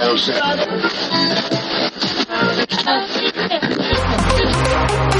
House.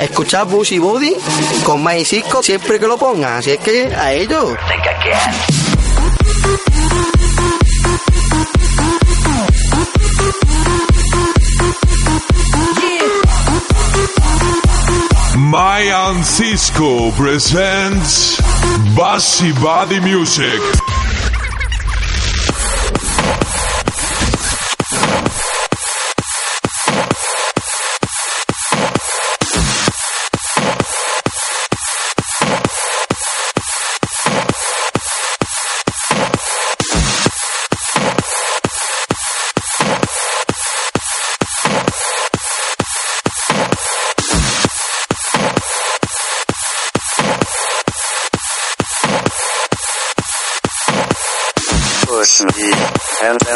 Escuchar Busy Body con Mayer Cisco siempre que lo pongan. Así es que a ellos. Mayan Cisco presents Bassy Body Music.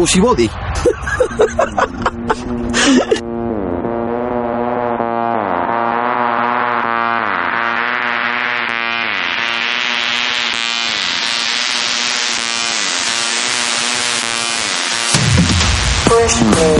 fussy woddy. Push me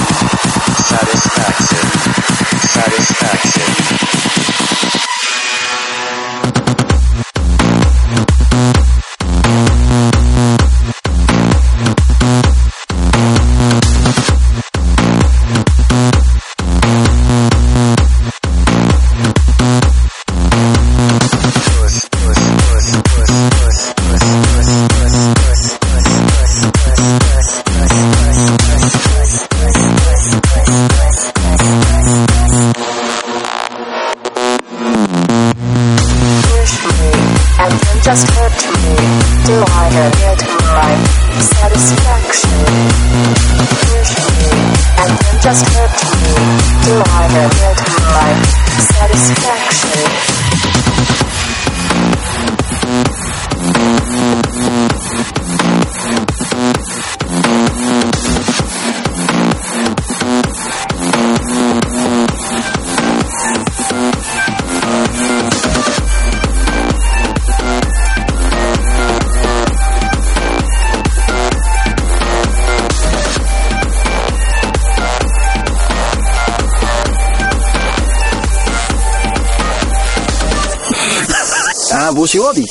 abusi Bobby.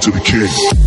To the king.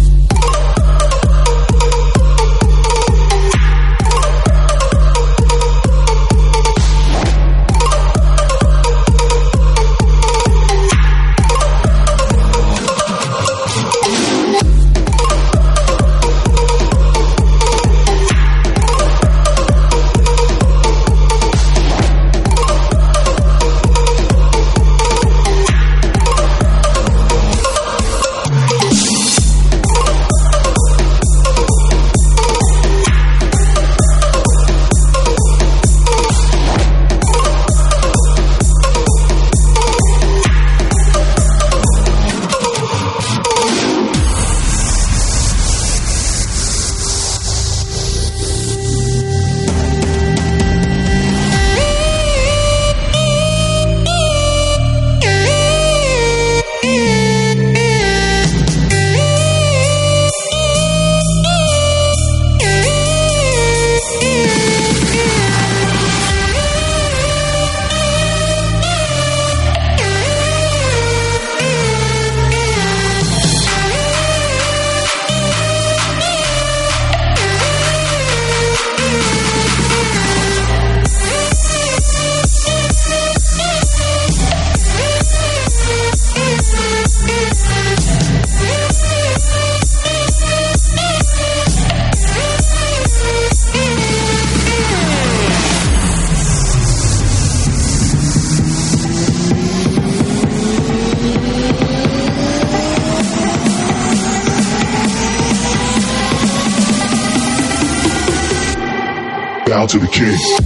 To the king.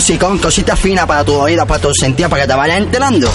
musicón, cositas finas para tu oído, para tu sentido, para que te vayas enterando.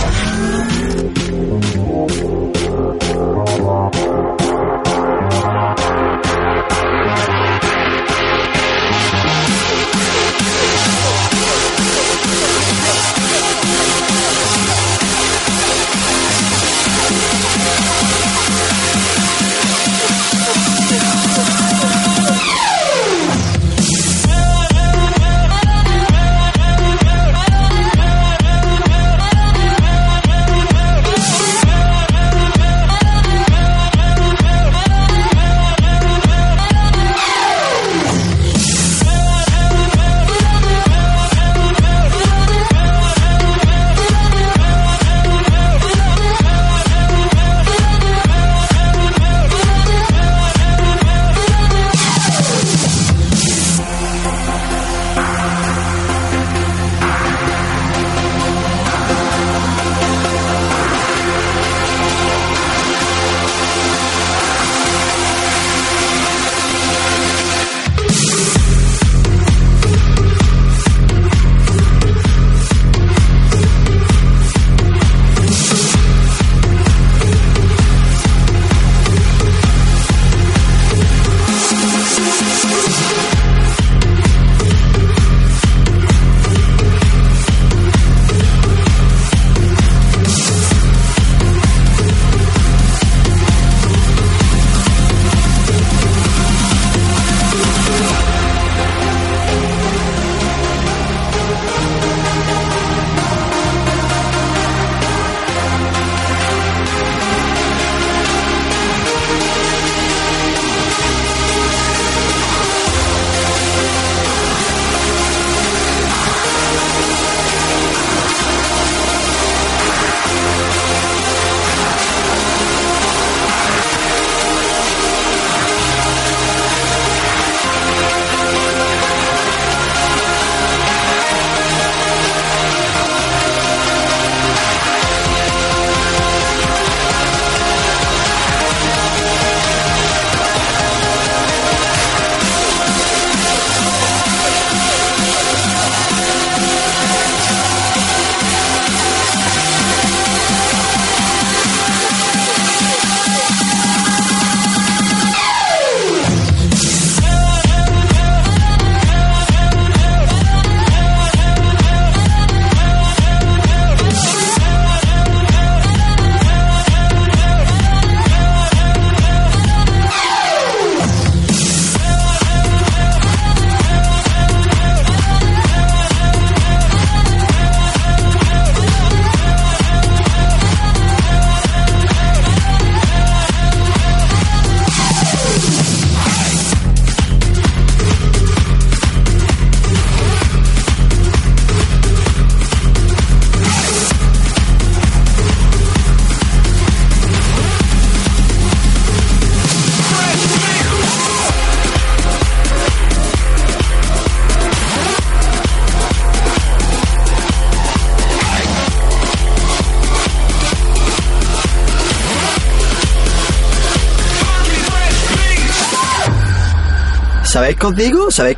¿Sabéis?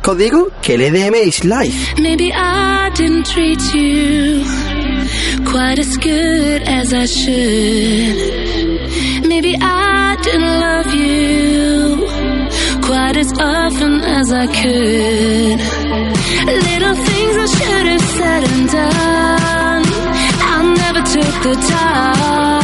Que life. Maybe I didn't treat you quite as good as I should. Maybe I didn't love you quite as often as I could. Little things I should have said and done. I never took the time.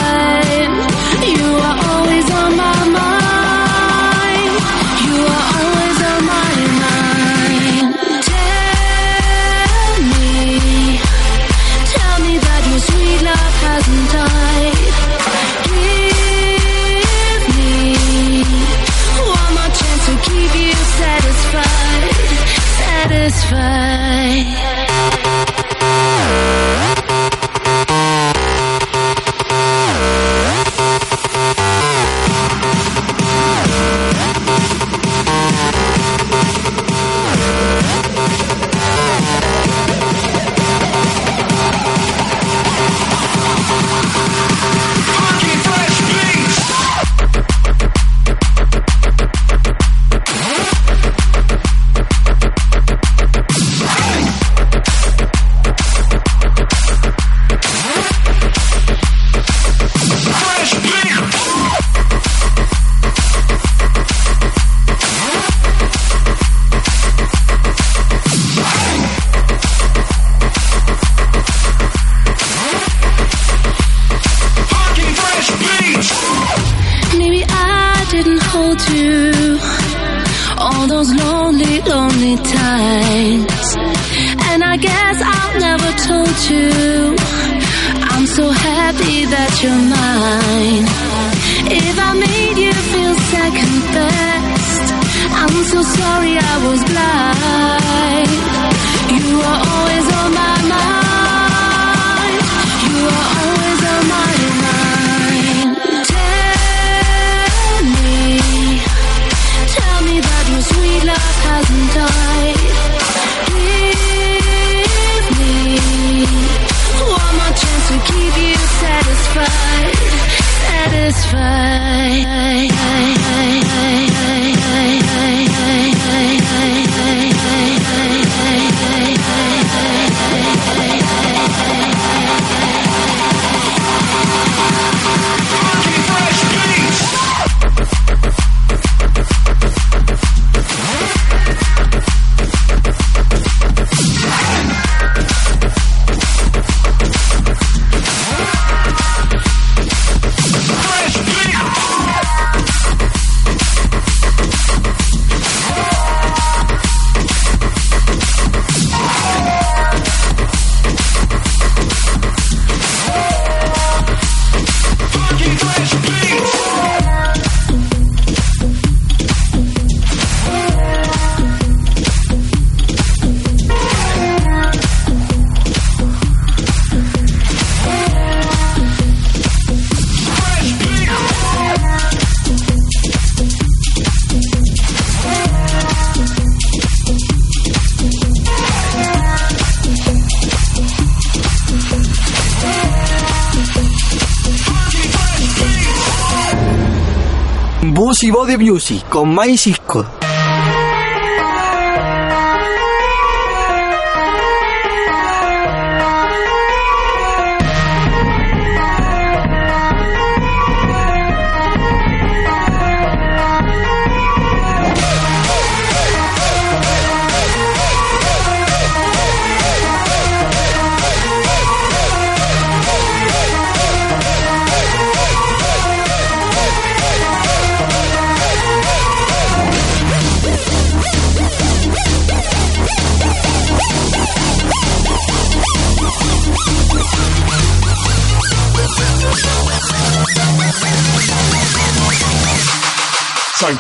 Audio Music con Mike Cisco.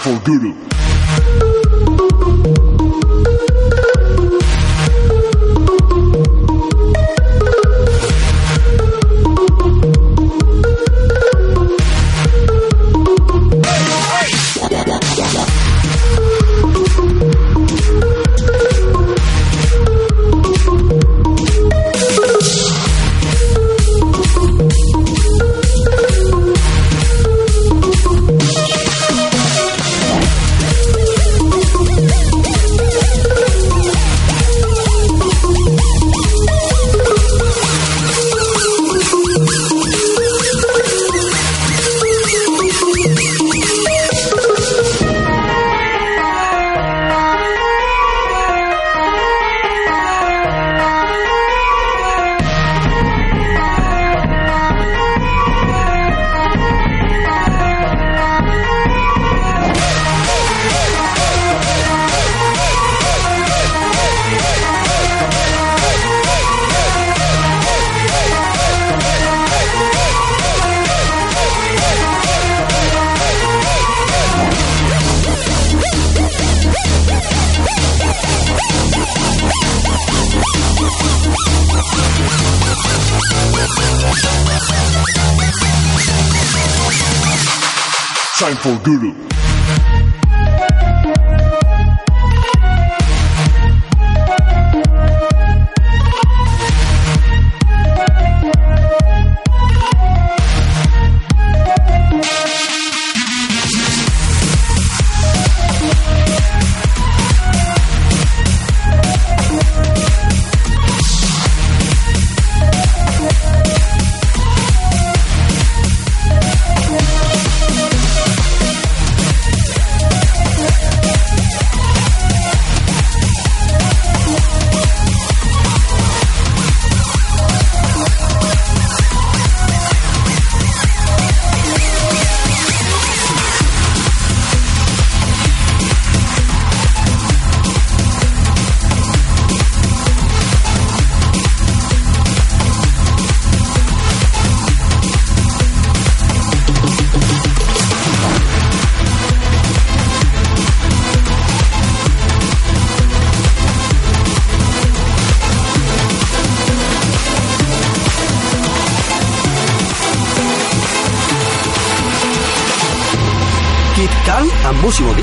For Guru. Time for Guru. músico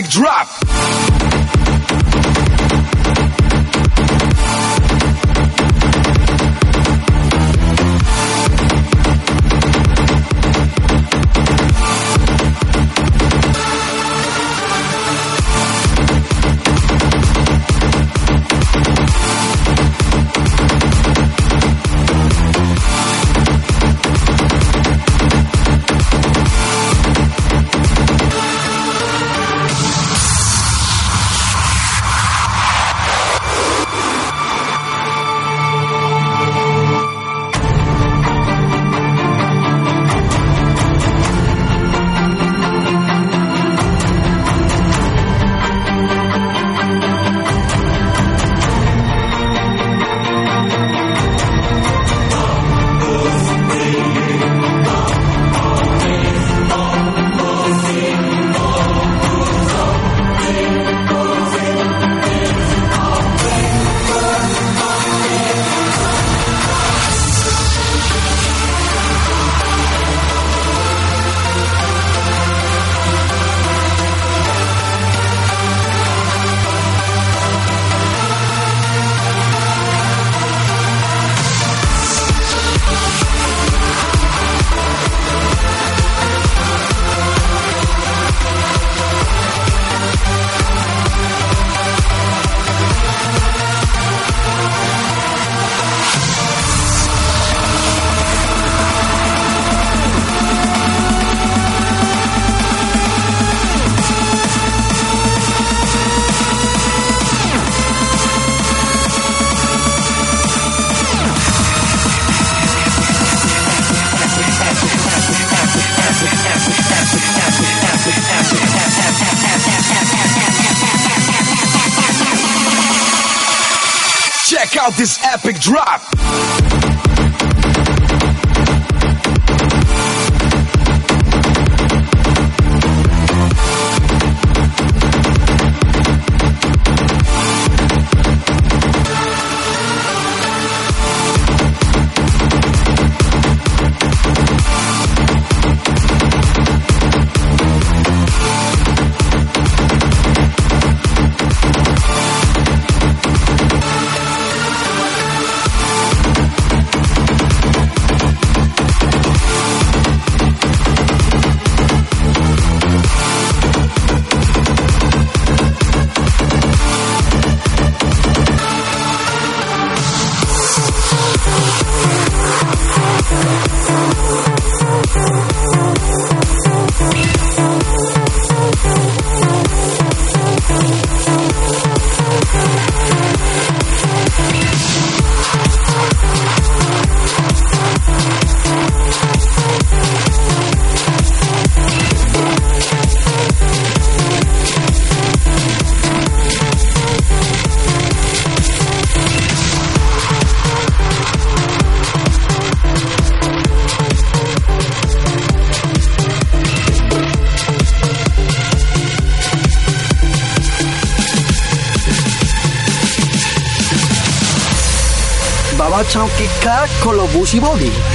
epic drop. Drop. 呼吸包里。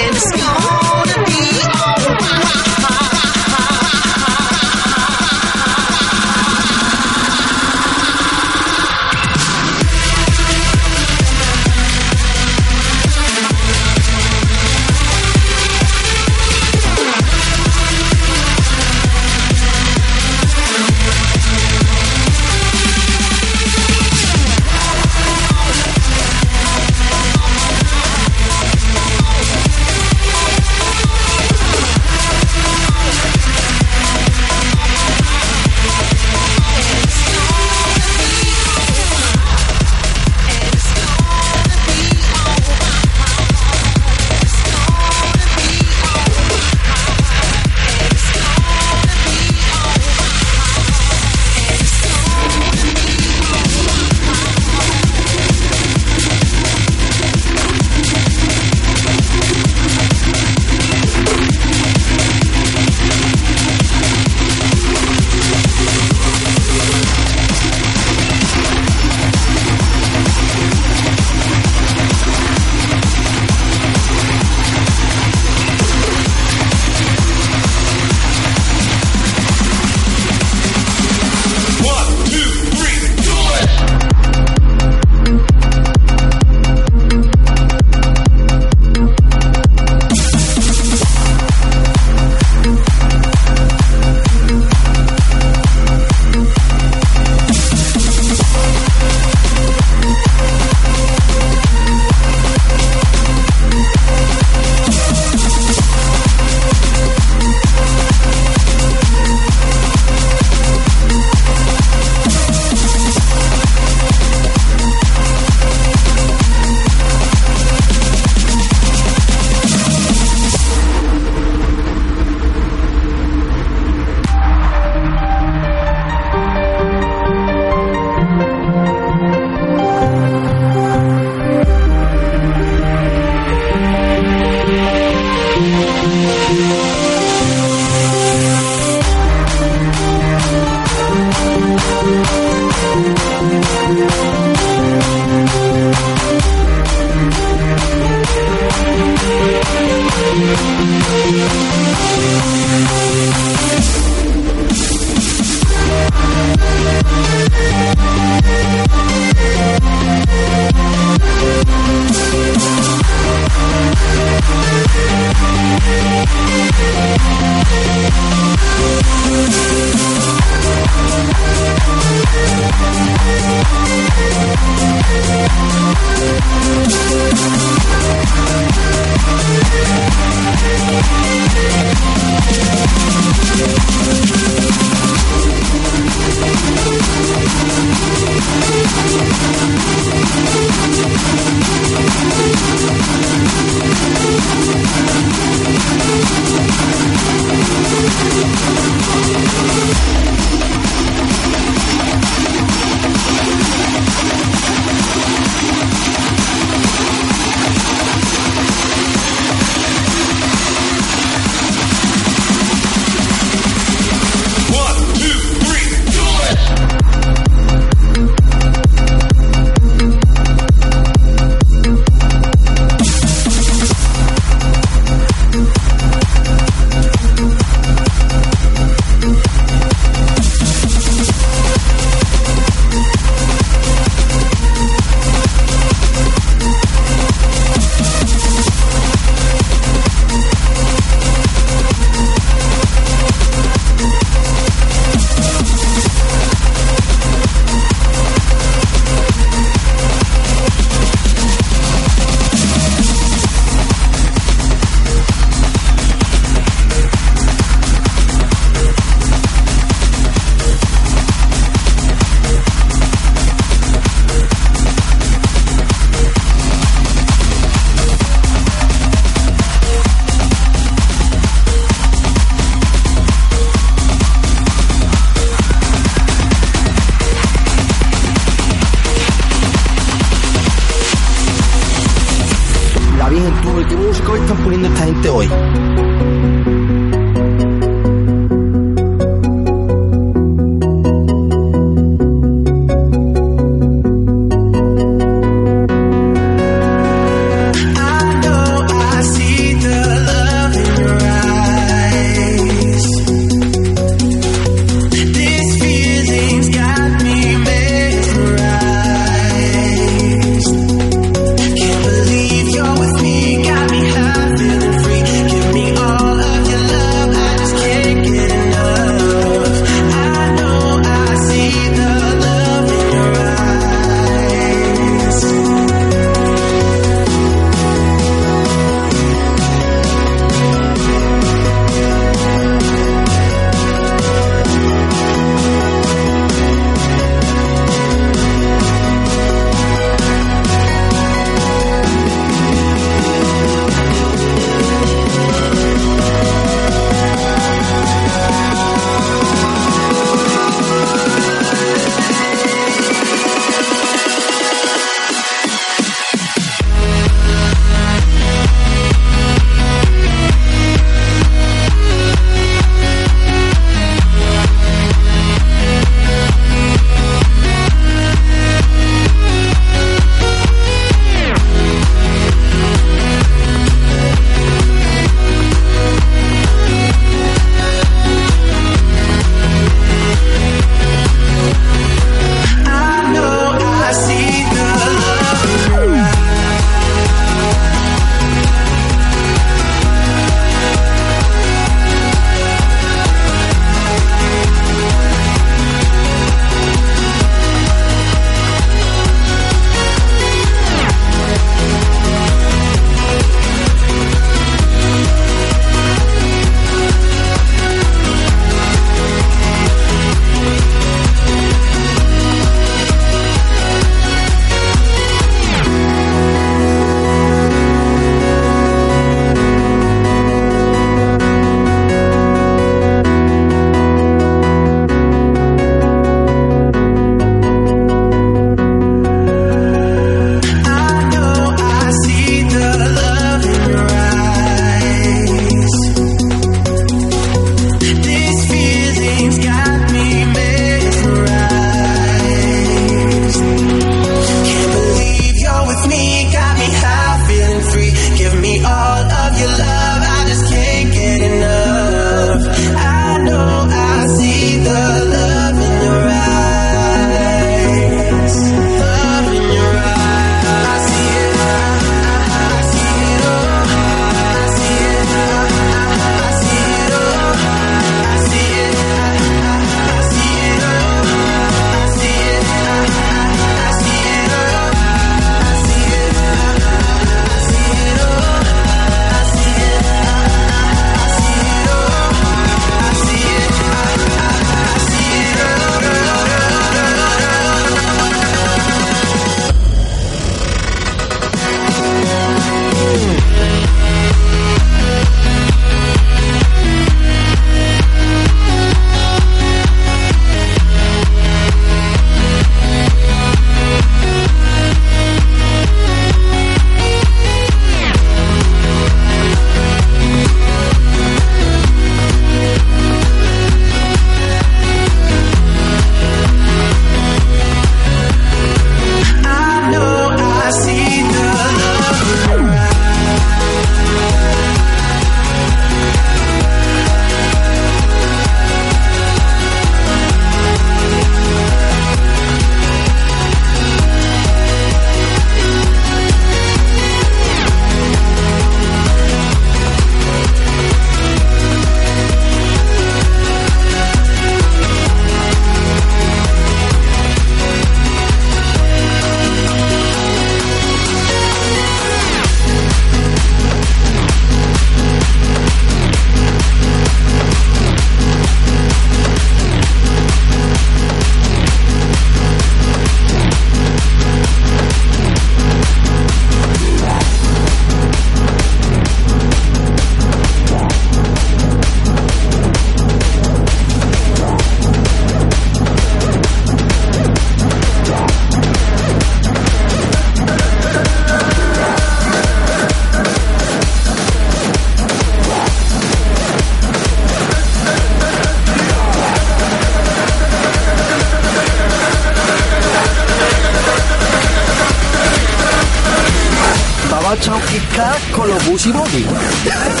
Miracolo Busy Body.